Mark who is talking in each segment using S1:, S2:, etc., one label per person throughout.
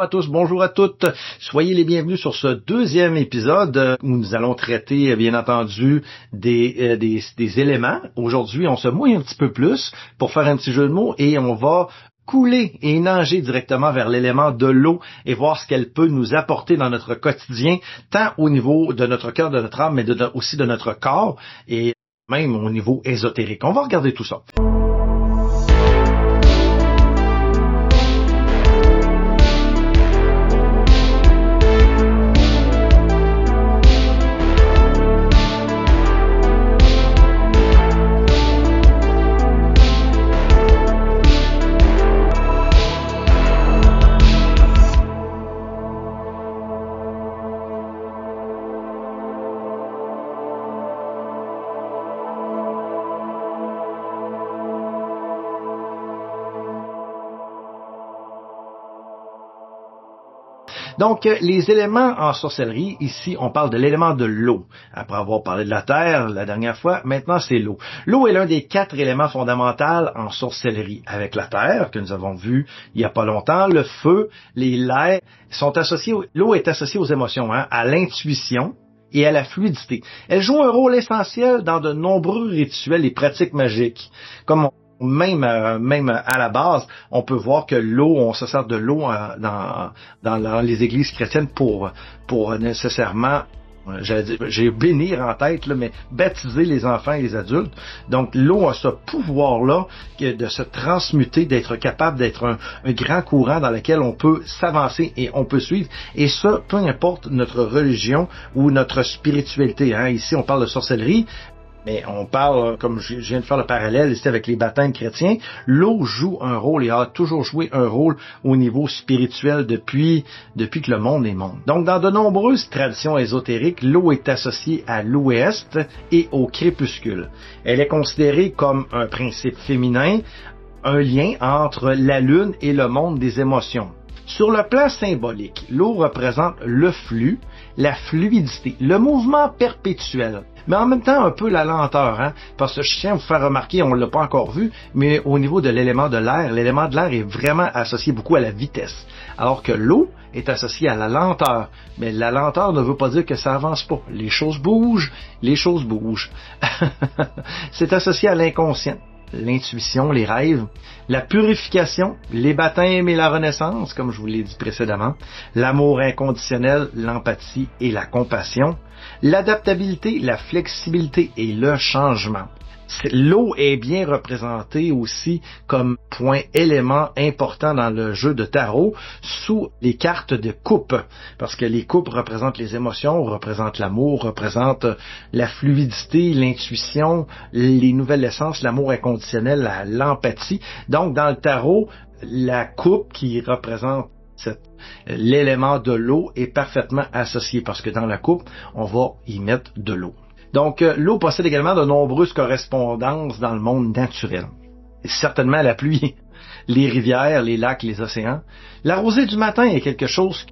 S1: à tous, bonjour à toutes. Soyez les bienvenus sur ce deuxième épisode où nous allons traiter, bien entendu, des, euh, des éléments. Aujourd'hui, on se mouille un petit peu plus pour faire un petit jeu de mots et on va couler et nager directement vers l'élément de l'eau et voir ce qu'elle peut nous apporter dans notre quotidien, tant au niveau de notre cœur, de notre âme, mais aussi de notre corps et même au niveau ésotérique. On va regarder tout ça. Donc, euh, les éléments en sorcellerie, ici, on parle de l'élément de l'eau. Après avoir parlé de la terre la dernière fois, maintenant c'est l'eau. L'eau est l'un des quatre éléments fondamentaux en sorcellerie. Avec la terre, que nous avons vu il n'y a pas longtemps, le feu, les l'air, sont associés, l'eau est associée aux émotions, hein, à l'intuition, et à la fluidité. Elle joue un rôle essentiel dans de nombreux rituels et pratiques magiques, même euh, même à la base, on peut voir que l'eau, on se sert de l'eau euh, dans, les églises chrétiennes pour pour nécessairement euh, j'ai bénir en tête, là, mais baptiser les enfants et les adultes. Donc l'eau a ce pouvoir-là de se transmuter, d'être capable d'être un, un, grand courant dans lequel on peut s'avancer et on peut suivre. Et ça, peu importe notre religion ou notre spiritualité. Hein. Ici, on parle de sorcellerie, mais on parle, comme je viens de faire le parallèle ici avec les baptêmes chrétiens, l'eau joue un rôle et a toujours joué un rôle au niveau spirituel depuis, depuis que le monde est monde. Donc, dans de nombreuses traditions ésotériques, l'eau est associée à l'ouest et au crépuscule. Elle est considérée comme un principe féminin, un lien entre la lune et le monde des émotions. Sur le plan symbolique, l'eau représente le flux, la fluidité, le mouvement perpétuel mais en même temps un peu la lenteur, hein, parce que je tiens à vous faire remarquer, on ne l'a pas encore vu, mais au niveau de l'élément de l'air, l'élément de l'air est vraiment associé beaucoup à la vitesse, alors que l'eau est associée à la lenteur. Mais la lenteur ne veut pas dire que ça avance pas. Les choses bougent, les choses bougent. C'est associé à l'inconscient l'intuition, les rêves, la purification, les baptêmes et la renaissance, comme je vous l'ai dit précédemment, l'amour inconditionnel, l'empathie et la compassion, l'adaptabilité, la flexibilité et le changement. L'eau est bien représentée aussi comme point élément important dans le jeu de tarot sous les cartes de coupe. Parce que les coupes représentent les émotions, représentent l'amour, représentent la fluidité, l'intuition, les nouvelles essences, l'amour inconditionnel, l'empathie. Donc dans le tarot, la coupe qui représente l'élément de l'eau est parfaitement associé parce que dans la coupe, on va y mettre de l'eau. Donc, euh, l'eau possède également de nombreuses correspondances dans le monde naturel. certainement la pluie, les rivières, les lacs, les océans. La rosée du matin est quelque chose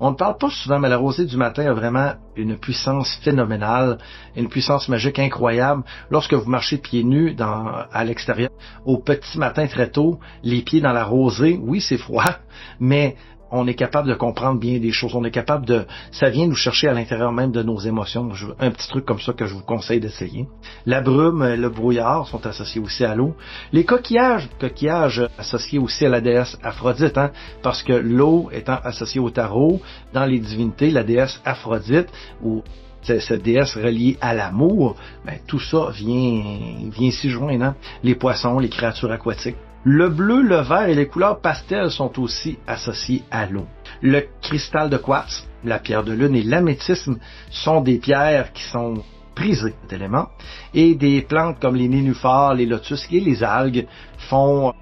S1: on ne parle pas souvent, mais la rosée du matin a vraiment une puissance phénoménale, une puissance magique incroyable. Lorsque vous marchez pieds nus dans, à l'extérieur, au petit matin très tôt, les pieds dans la rosée, oui, c'est froid, mais on est capable de comprendre bien des choses. On est capable de, ça vient nous chercher à l'intérieur même de nos émotions. Un petit truc comme ça que je vous conseille d'essayer. La brume, et le brouillard sont associés aussi à l'eau. Les coquillages, coquillages associés aussi à la déesse Aphrodite, hein, parce que l'eau étant associée au tarot, dans les divinités, la déesse Aphrodite, ou cette déesse reliée à l'amour, ben, tout ça vient, vient s'y joindre. Hein. Les poissons, les créatures aquatiques. Le bleu, le vert et les couleurs pastel sont aussi associés à l'eau. Le cristal de quartz, la pierre de lune et l'améthyste sont des pierres qui sont prisées d'éléments et des plantes comme les nénuphars, les lotus et les algues font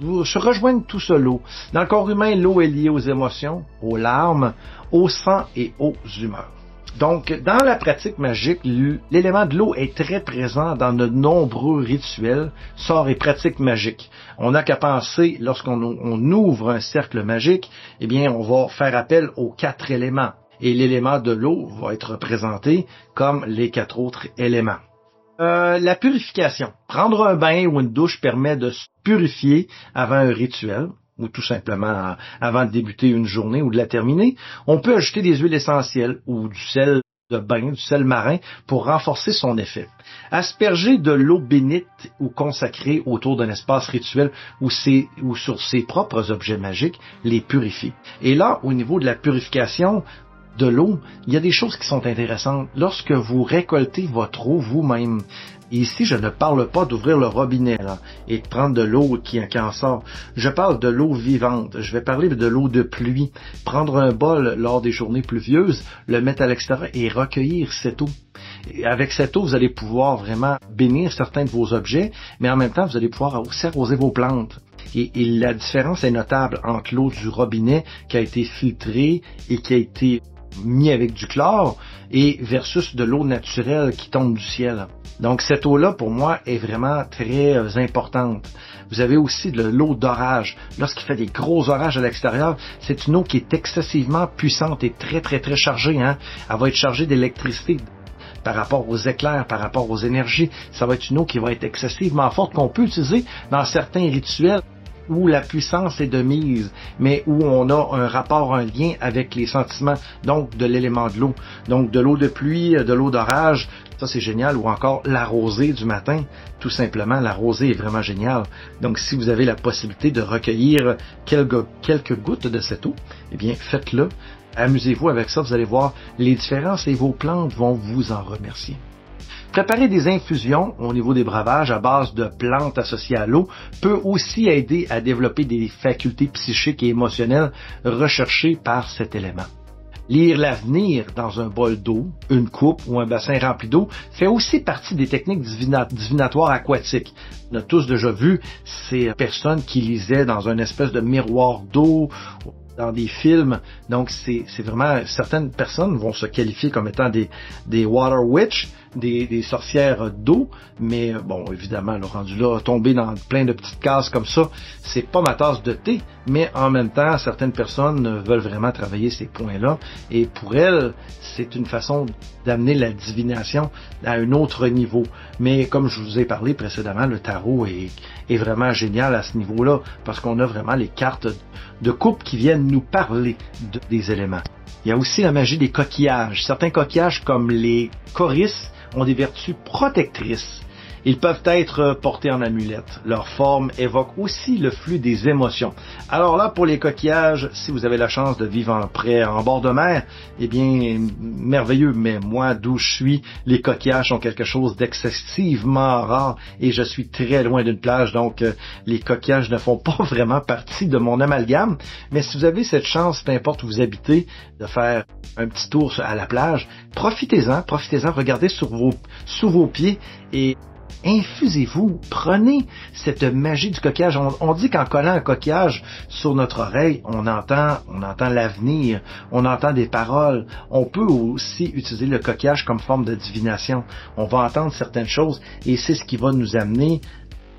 S1: se rejoignent tout seul l'eau. Dans le corps humain, l'eau est liée aux émotions, aux larmes, au sang et aux humeurs. Donc, dans la pratique magique, l'élément de l'eau est très présent dans de nombreux rituels, sorts et pratiques magiques. On n'a qu'à penser, lorsqu'on ouvre un cercle magique, eh bien, on va faire appel aux quatre éléments. Et l'élément de l'eau va être représenté comme les quatre autres éléments. Euh, la purification. Prendre un bain ou une douche permet de se purifier avant un rituel ou tout simplement avant de débuter une journée ou de la terminer. On peut ajouter des huiles essentielles ou du sel de bain, du sel marin, pour renforcer son effet. Asperger de l'eau bénite ou consacrée autour d'un espace rituel ou, sur ses propres objets magiques les purifie. Et là, au niveau de la purification, de l'eau, il y a des choses qui sont intéressantes. Lorsque vous récoltez votre eau vous-même, ici, je ne parle pas d'ouvrir le robinet et de prendre de l'eau qui, en sort. Je parle de l'eau vivante. Je vais parler de l'eau de pluie. Prendre un bol lors des journées pluvieuses, le mettre à l'extérieur et recueillir cette eau. avec cette eau, vous allez pouvoir vraiment bénir certains de vos objets, mais en même temps, vous allez pouvoir aussi arroser vos plantes. Et, et, la différence est notable entre l'eau du robinet qui a été filtrée et qui a été mis avec du chlore et versus de l'eau naturelle qui tombe du ciel. Donc cette eau-là, pour moi, est vraiment très euh, importante. Vous avez aussi de l'eau d'orage. Lorsqu'il fait des gros orages à l'extérieur, c'est une eau qui est excessivement puissante et très, très, très chargée. Hein? Elle va être chargée d'électricité par rapport aux éclairs, par rapport aux énergies. Ça va être une eau qui va être excessivement forte qu'on peut utiliser dans certains rituels où la puissance est de mise, mais où on a un rapport, un lien avec les sentiments, donc de l'élément de l'eau. Donc de l'eau de pluie, de l'eau d'orage, ça c'est génial, ou encore la rosée du matin, tout simplement, la rosée est vraiment géniale. Donc si vous avez la possibilité de recueillir quelques, quelques gouttes de cette eau, eh bien faites-le. Amusez-vous avec ça, vous allez voir les différences et vos plantes vont vous en remercier. Préparer des infusions au niveau des breuvages à base de plantes associées à l'eau peut aussi aider à développer des facultés psychiques et émotionnelles recherchées par cet élément. Lire l'avenir dans un bol d'eau, une coupe ou un bassin rempli d'eau fait aussi partie des techniques divinatoires aquatiques. On a tous déjà vu ces personnes qui lisaient dans une espèce de miroir d'eau dans des films. Donc, c'est vraiment, certaines personnes vont se qualifier comme étant des, des water witch, des, sorcières d'eau, mais bon, évidemment, le rendu là, tomber dans plein de petites cases comme ça, c'est pas ma tasse de thé, mais en même temps, certaines personnes veulent vraiment travailler ces points-là, et pour elles, c'est une façon d'amener la divination à un autre niveau. Mais comme je vous ai parlé précédemment, le tarot est, est vraiment génial à ce niveau-là, parce qu'on a vraiment les cartes de coupe qui viennent nous parler des éléments. Il y a aussi la magie des coquillages. Certains coquillages, comme les coris, ont des vertus protectrices ils peuvent être portés en amulette. Leur forme évoque aussi le flux des émotions. Alors là, pour les coquillages, si vous avez la chance de vivre en près, en bord de mer, eh bien, merveilleux. Mais moi, d'où je suis, les coquillages sont quelque chose d'excessivement rare et je suis très loin d'une plage, donc euh, les coquillages ne font pas vraiment partie de mon amalgame. Mais si vous avez cette chance, peu importe où vous habitez, de faire un petit tour à la plage, profitez-en, profitez-en, regardez sur vos, sous vos pieds et infusez-vous, prenez cette magie du coquillage. On, dit qu'en collant un coquillage sur notre oreille, on entend, on entend l'avenir, on entend des paroles. On peut aussi utiliser le coquillage comme forme de divination. On va entendre certaines choses et c'est ce qui va nous amener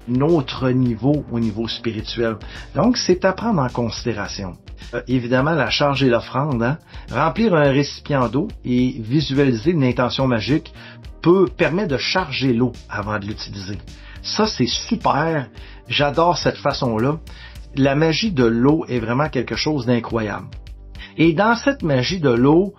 S1: notre niveau au niveau spirituel. Donc, c'est à prendre en considération. Euh, évidemment, la charge et l'offrande, hein? remplir un récipient d'eau et visualiser une intention magique peut permettre de charger l'eau avant de l'utiliser. Ça, c'est super. J'adore cette façon-là. La magie de l'eau est vraiment quelque chose d'incroyable. Et dans cette magie de l'eau,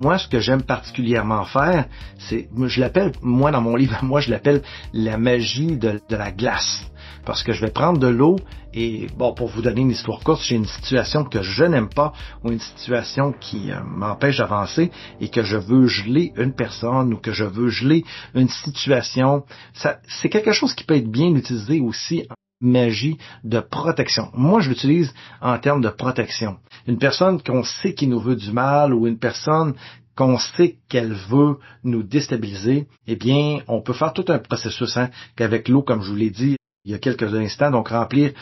S1: moi, ce que j'aime particulièrement faire, c'est, je l'appelle, moi, dans mon livre, moi, je l'appelle la magie de, la glace parce que je vais prendre de l'eau et bon, pour vous donner une histoire courte, j'ai une situation que je n'aime pas ou une situation qui euh, m'empêche d'avancer et que je veux geler une personne ou que je veux geler une situation. C'est quelque chose qui peut être bien utilisé aussi magie de protection. Moi, je l'utilise en termes de protection. Une personne qu'on sait qui nous veut du mal ou une personne qu'on sait qu'elle veut nous déstabiliser, eh bien, on peut faire tout un processus hein, qu'avec l'eau, comme je vous l'ai dit, il y a quelques instants, donc remplir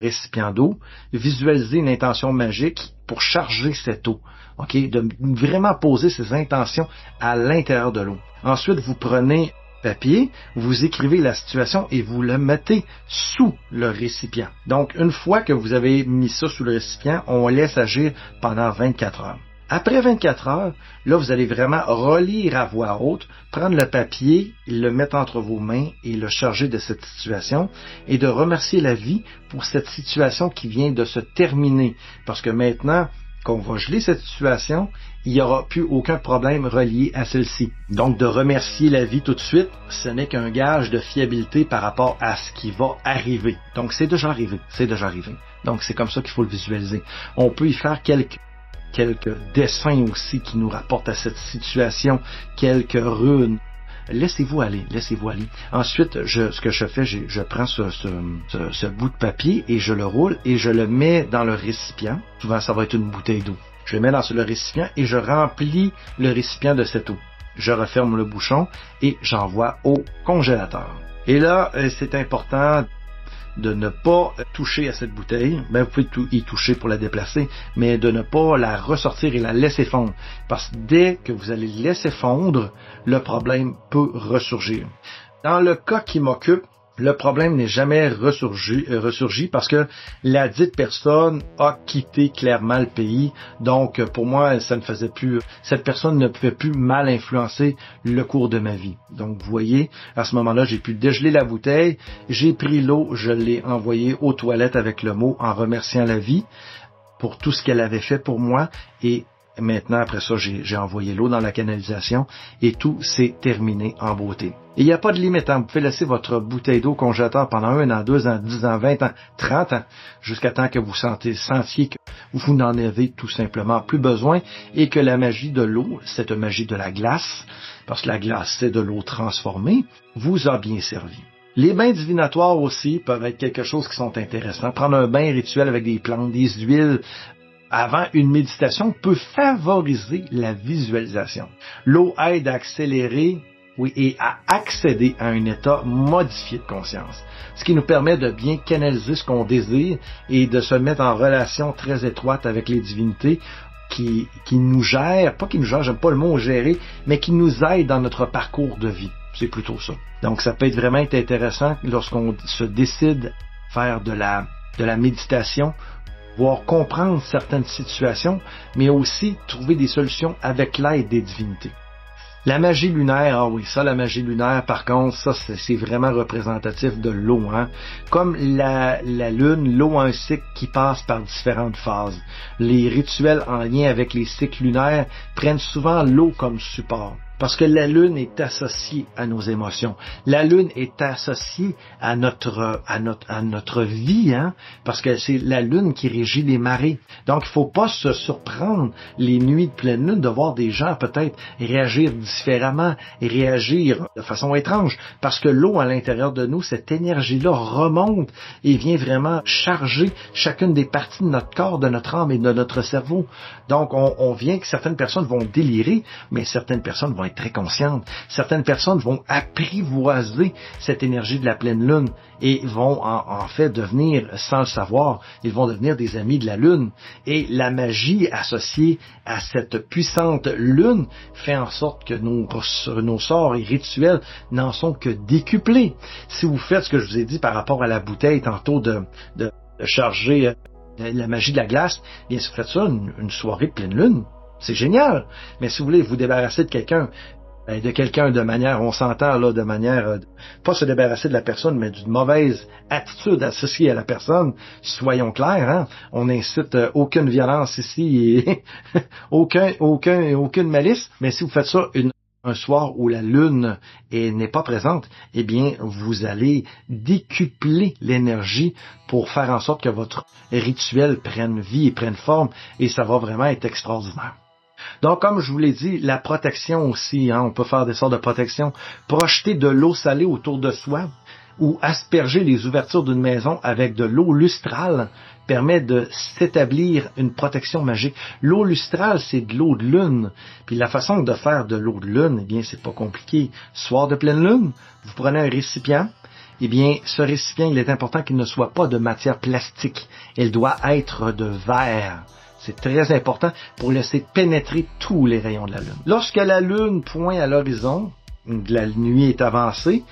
S1: récipient d'eau, visualiser une intention magique pour charger cette eau. OK? De vraiment poser ces intentions à l'intérieur de l'eau. Ensuite, vous prenez papier, vous écrivez la situation et vous le mettez sous le récipient. Donc, une fois que vous avez mis ça sous le récipient, on laisse agir pendant 24 heures. Après 24 heures, là, vous allez vraiment relire à voix haute, prendre le papier, le mettre entre vos mains et le charger de cette situation et de remercier la vie pour cette situation qui vient de se terminer. Parce que maintenant, qu'on va geler cette situation, il n'y aura plus aucun problème relié à celle-ci. Donc de remercier la vie tout de suite, ce n'est qu'un gage de fiabilité par rapport à ce qui va arriver. Donc c'est déjà arrivé, c'est déjà arrivé. Donc c'est comme ça qu'il faut le visualiser. On peut y faire quelques quelques dessins aussi qui nous rapportent à cette situation, quelques runes, laissez-vous aller, laissez-vous aller. Ensuite, je, ce que je fais, je, prends ce, ce, ce, bout de papier et je le roule et je le mets dans le récipient. Souvent, ça va être une bouteille d'eau. Je le mets dans le récipient et je remplis le récipient de cette eau. Je referme le bouchon et j'envoie au congélateur. Et là, euh, c'est important de ne pas toucher à cette bouteille. Ben, vous pouvez y toucher pour la déplacer, mais de ne pas la ressortir et la laisser fondre. Parce que dès que vous allez laisser fondre, le problème peut ressurgir. Dans le cas qui m'occupe, le problème n'est jamais ressurgi, euh, ressurgi, parce que la dite personne a quitté clairement le pays. Donc, pour moi, ça ne faisait plus, cette personne ne pouvait plus mal influencer le cours de ma vie. Donc, vous voyez, à ce moment-là, j'ai pu dégeler la bouteille, j'ai pris l'eau, je l'ai envoyée aux toilettes avec le mot en remerciant la vie pour tout ce qu'elle avait fait pour moi et Maintenant, après ça, j'ai envoyé l'eau dans la canalisation et tout s'est terminé en beauté. il n'y a pas de limite. Hein. Vous pouvez laisser votre bouteille d'eau congélateur pendant un an, deux ans, dix ans, vingt ans, trente ans, jusqu'à temps que vous sentez, sentiez que vous n'en avez tout simplement plus besoin et que la magie de l'eau, cette magie de la glace, parce que la glace, c'est de l'eau transformée, vous a bien servi. Les bains divinatoires aussi peuvent être quelque chose qui sont intéressants. Prendre un bain rituel avec des plantes, des huiles, avant une méditation peut favoriser la visualisation. L'eau aide à accélérer oui, et à accéder à un état modifié de conscience, ce qui nous permet de bien canaliser ce qu'on désire et de se mettre en relation très étroite avec les divinités qui, qui nous gèrent, pas qui nous gèrent, j'aime pas le mot gérer, mais qui nous aident dans notre parcours de vie. C'est plutôt ça. Donc ça peut être vraiment intéressant lorsqu'on se décide faire de la, de la méditation voir comprendre certaines situations, mais aussi trouver des solutions avec l'aide des divinités. La magie lunaire, ah oui, ça, la magie lunaire, par contre, ça, c'est vraiment représentatif de l'eau. Hein? Comme la, la lune, l'eau a un cycle qui passe par différentes phases. Les rituels en lien avec les cycles lunaires prennent souvent l'eau comme support. Parce que la lune est associée à nos émotions. La lune est associée à notre, à notre, à notre vie, hein? Parce que c'est la lune qui régit les marées. Donc, il faut pas se surprendre les nuits de pleine lune de voir des gens peut-être réagir différemment réagir de façon étrange. Parce que l'eau à l'intérieur de nous, cette énergie-là remonte et vient vraiment charger chacune des parties de notre corps, de notre âme et de notre cerveau. Donc, on, on vient que certaines personnes vont délirer, mais certaines personnes vont être très consciente. Certaines personnes vont apprivoiser cette énergie de la pleine lune et vont en, fait devenir, sans le savoir, ils vont devenir des amis de la lune. Et la magie associée à cette puissante lune fait en sorte que nos, nos sorts et rituels n'en sont que décuplés. Si vous faites ce que je vous ai dit par rapport à la bouteille tantôt de, de, charger euh, la magie de la glace, bien si vous faites ça une soirée de pleine lune, c'est génial. Mais si vous voulez vous débarrasser de quelqu'un, ben, de quelqu'un de manière, on s'entend là, de manière, euh, pas se débarrasser de la personne, mais d'une mauvaise attitude associée à la personne, soyons clairs, hein? on n'incite euh, aucune violence ici et aucun, aucun, aucune malice, mais si vous faites ça un soir où la lune n'est pas présente, eh bien, vous allez décupler l'énergie pour faire en sorte que votre rituel prenne vie et prenne forme, et ça va vraiment être extraordinaire. Donc, comme je vous l'ai dit, la protection aussi, hein, on peut faire des sortes de protection. Projeter de l'eau salée autour de soi ou asperger les ouvertures d'une maison avec de l'eau lustrale permet de s'établir une protection magique. L'eau lustrale, c'est de l'eau de lune. Puis la façon de faire de l'eau de lune, eh bien, c'est pas compliqué. Soir de pleine lune, vous prenez un récipient, eh bien, ce récipient, il est important qu'il ne soit pas de matière plastique. Il doit être de verre. C'est très important pour laisser pénétrer tous les rayons de la Lune. Lorsque la Lune pointe à l'horizon, la nuit est avancée,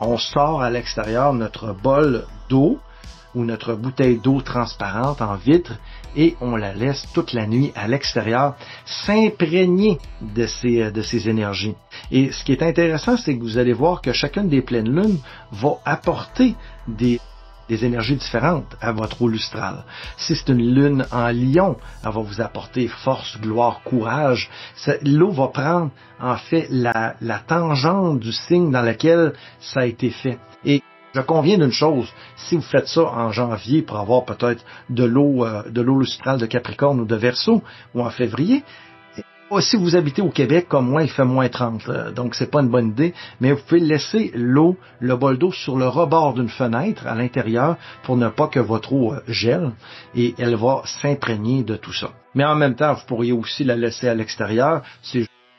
S1: on sort à l'extérieur notre bol d'eau ou notre bouteille d'eau transparente en vitre et on la laisse toute la nuit à l'extérieur s'imprégner de ces, euh, de ces énergies. Et ce qui est intéressant, c'est que vous allez voir que chacune des pleines lunes va apporter des des énergies différentes à votre eau lustrale. Si c'est une lune en lion, elle va vous apporter force, gloire, courage. L'eau va prendre en fait la, tangente du signe dans lequel ça a été fait. Et je conviens d'une chose, si vous faites ça en janvier pour avoir peut-être de l'eau euh, lustrale de Capricorne ou de Verseau ou en février, si vous habitez au Québec, comme moi, il fait moins 30, euh, donc c'est pas une bonne idée, mais vous pouvez laisser l'eau, le bol d'eau sur le rebord d'une fenêtre à l'intérieur pour ne pas que votre eau euh, gèle et elle va s'imprégner de tout ça. Mais en même temps, vous pourriez aussi la laisser à l'extérieur.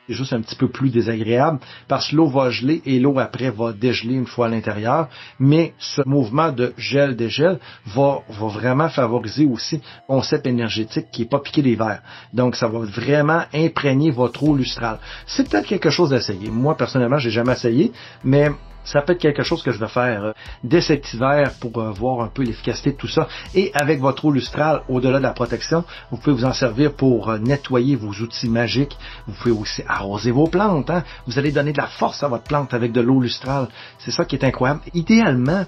S1: Juste un petit peu plus désagréable parce que l'eau va geler et l'eau après va dégeler une fois à l'intérieur. Mais ce mouvement de gel-dégel va, va vraiment favoriser aussi le concept énergétique qui est pas piqué des verres. Donc, ça va vraiment imprégner votre eau lustrale. C'est peut-être quelque chose d'essayer. Moi, personnellement, j'ai jamais essayé, mais ça peut être quelque chose que je vais faire euh, dès cet hiver pour euh, voir un peu l'efficacité de tout ça. Et avec votre eau lustrale, au-delà de la protection, vous pouvez vous en servir pour euh, nettoyer vos outils magiques. Vous pouvez aussi arroser vos plantes. Hein. Vous allez donner de la force à votre plante avec de l'eau lustrale. C'est ça qui est incroyable. Idéalement,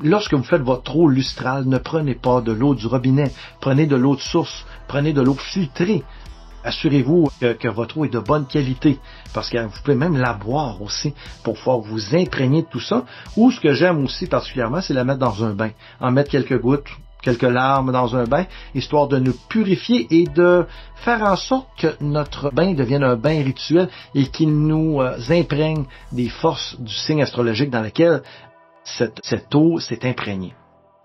S1: lorsque vous faites votre eau lustrale, ne prenez pas de l'eau du robinet. Prenez de l'eau de source. Prenez de l'eau filtrée assurez-vous que, votre eau est de bonne qualité, parce que vous pouvez même la boire aussi pour pouvoir vous imprégner de tout ça. Ou ce que j'aime aussi particulièrement, c'est la mettre dans un bain, en mettre quelques gouttes, quelques larmes dans un bain, histoire de nous purifier et de faire en sorte que notre bain devienne un bain rituel et qu'il nous euh, imprègne des forces du signe astrologique dans lequel cette, cette eau s'est imprégnée.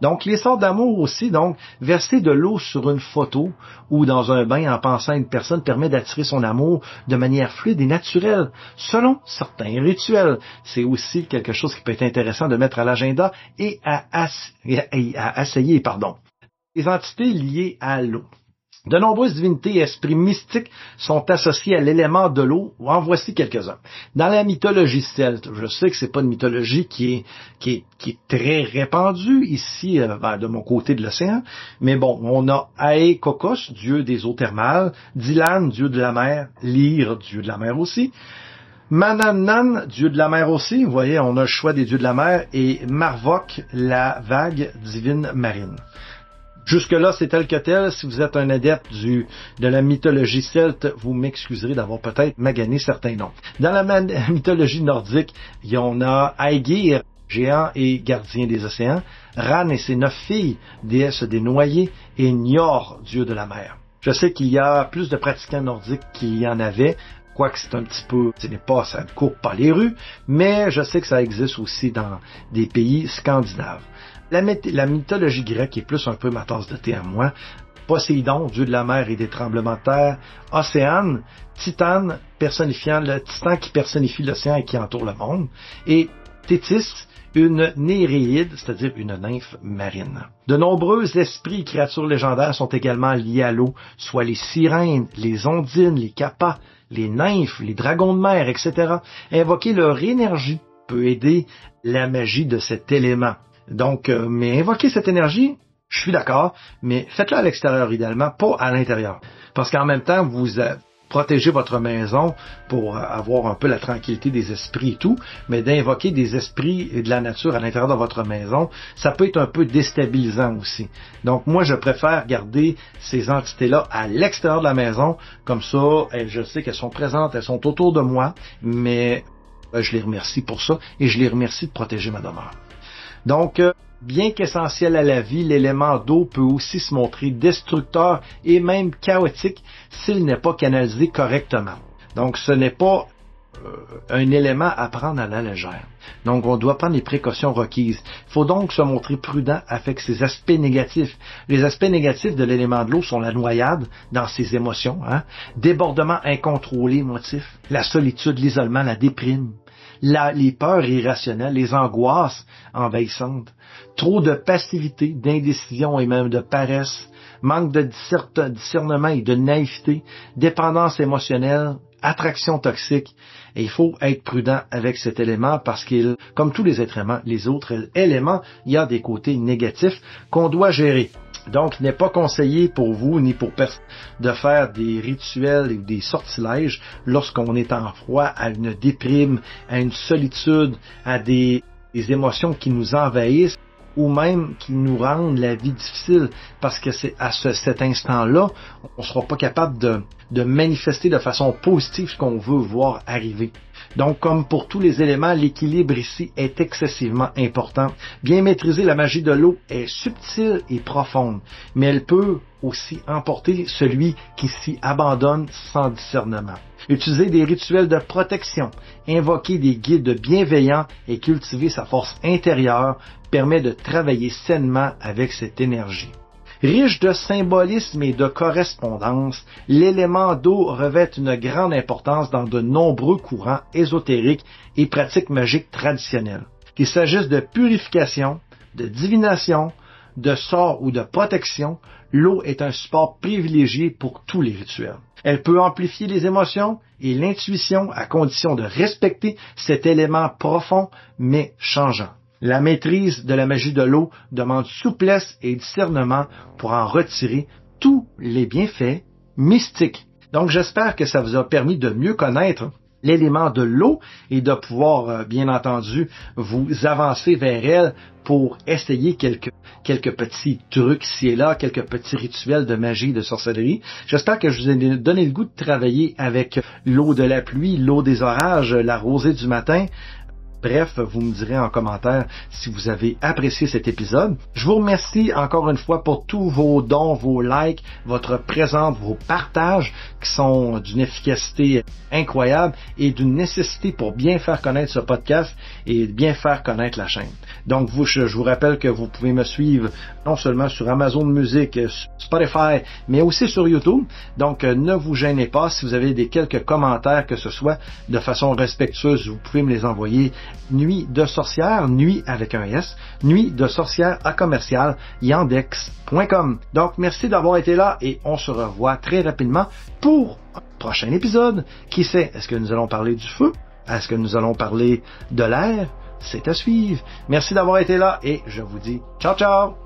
S1: Donc, les d'amour aussi, donc, verser de l'eau sur une photo ou dans un bain en pensant à une personne permet d'attirer son amour de manière fluide et naturelle, selon certains rituels. C'est aussi quelque chose qui peut être intéressant de mettre à l'agenda et à, à, essayer, pardon. Les entités liées à l'eau. De nombreuses divinités et esprits mystiques sont associés à l'élément de l'eau. En voici quelques-uns. Dans la mythologie celte, je sais que c'est pas une mythologie qui est, très répandue ici, euh, de mon côté de l'océan, mais bon, on a Aekokos, dieu des eaux thermales, Dilan, dieu de la mer, Lyre, dieu de la mer aussi, Manannan, dieu de la mer aussi, vous voyez, on a le choix des dieux de la mer, et Marvok, la vague divine marine. Jusque-là, c'est tel que tel. Si vous êtes un adepte du, de la mythologie celte, vous m'excuserez d'avoir peut-être magané certains noms. Dans la mythologie nordique, il y en a Aegir, géant et gardien des océans, Ran et ses neuf filles, déesses des noyés, et Njord, dieu de la mer. Je sais qu'il y a plus de pratiquants nordiques qu'il y en avait, quoique c'est un petit peu, ce n'est pas, ça ne court pas les rues, mais je sais que ça existe aussi dans des pays scandinaves. La, mythologie grecque est plus un peu ma tasse de thé à moi. Poséidon, dieu de la mer et des tremblements de terre, Océane, Titane, personnifiant le titan qui personnifie l'océan et qui entoure le monde, et Tétis, une néréide, c'est-à-dire une nymphe marine. De nombreux esprits et créatures légendaires sont également liés à l'eau, soit les sirènes, les ondines, les kappas, les nymphes, les dragons de mer, etc. Invoquer leur énergie peut aider la magie de cet élément. Donc, euh, mais invoquer cette énergie, je suis d'accord, mais faites-le à l'extérieur idéalement, pas à l'intérieur. Parce qu'en même temps, vous euh, protégez votre maison pour euh, avoir un peu la tranquillité des esprits et tout, mais d'invoquer des esprits et de la nature à l'intérieur de votre maison, ça peut être un peu déstabilisant aussi. Donc moi, je préfère garder ces entités-là à l'extérieur de la maison, comme ça, je sais qu'elles sont présentes, elles sont autour de moi, mais je les remercie pour ça et je les remercie de protéger ma demeure. Donc, euh, bien qu'essentiel à la vie, l'élément d'eau peut aussi se montrer destructeur et même chaotique s'il n'est pas canalisé correctement. Donc, ce n'est pas euh, un élément à prendre à la légère. Donc, on doit prendre les précautions requises. Il faut donc se montrer prudent avec ses aspects négatifs. Les aspects négatifs de l'élément de l'eau sont la noyade dans ses émotions, hein, débordement incontrôlé émotif, la solitude, l'isolement, la déprime, les peurs irrationnelles, les angoisses envahissantes, trop de passivité, d'indécision et même de paresse, manque de discernement et de naïveté, dépendance émotionnelle, attraction toxique. Et il faut être prudent avec cet élément parce qu'il, comme tous les les autres éléments, il y a des côtés négatifs qu'on doit gérer. Donc, il n'est pas conseillé pour vous ni pour personne de faire des rituels ou des sortilèges lorsqu'on est en froid, à une déprime, à une solitude, à des, émotions qui nous envahissent ou même qui nous rendent la vie difficile parce que c'est à ce, cet instant-là, on ne sera pas capable de manifester de façon positive ce qu'on veut voir arriver. Donc, comme pour tous les éléments, l'équilibre ici est excessivement important. Bien maîtriser la magie de l'eau est subtile et profonde, mais elle peut aussi emporter celui qui s'y abandonne sans discernement. Utiliser des rituels de protection, invoquer des guides bienveillants et cultiver sa force intérieure permet de travailler sainement avec cette énergie. Riche de symbolisme et de correspondance, l'élément d'eau revêt une grande importance dans de nombreux courants ésotériques et pratiques magiques traditionnelles. Qu'il s'agisse de purification, de divination, de sort ou de protection, l'eau est un support privilégié pour tous les rituels. Elle peut amplifier les émotions et l'intuition à condition de respecter cet élément profond mais changeant. La maîtrise de la magie de l'eau demande souplesse et discernement pour en retirer tous les bienfaits mystiques. Donc j'espère que ça vous a permis de mieux connaître l'élément de l'eau et de pouvoir, euh, bien entendu, vous avancer vers elle pour essayer quelques, quelques petits trucs ici et là, quelques petits rituels de magie, de sorcellerie. J'espère que je vous ai donné le goût de travailler avec l'eau de la pluie, l'eau des orages, la rosée du matin, Bref, vous me direz en commentaire si vous avez apprécié cet épisode. Je vous remercie encore une fois pour tous vos dons, vos likes, votre présence, vos partages qui sont d'une efficacité incroyable et d'une nécessité pour bien faire connaître ce podcast et bien faire connaître la chaîne. Donc vous, je, vous rappelle que vous pouvez me suivre non seulement sur Amazon Music, Spotify, mais aussi sur YouTube. Donc ne vous gênez pas si vous avez des quelques commentaires que ce soit de façon respectueuse, vous pouvez me les envoyer Nuit de sorcière, nuit avec un S, nuit de sorcière à commercial yandex.com. Donc merci d'avoir été là et on se revoit très rapidement pour un prochain épisode. Qui sait, est-ce que nous allons parler du feu? Est-ce que nous allons parler de l'air? C'est à suivre. Merci d'avoir été là et je vous dis ciao ciao!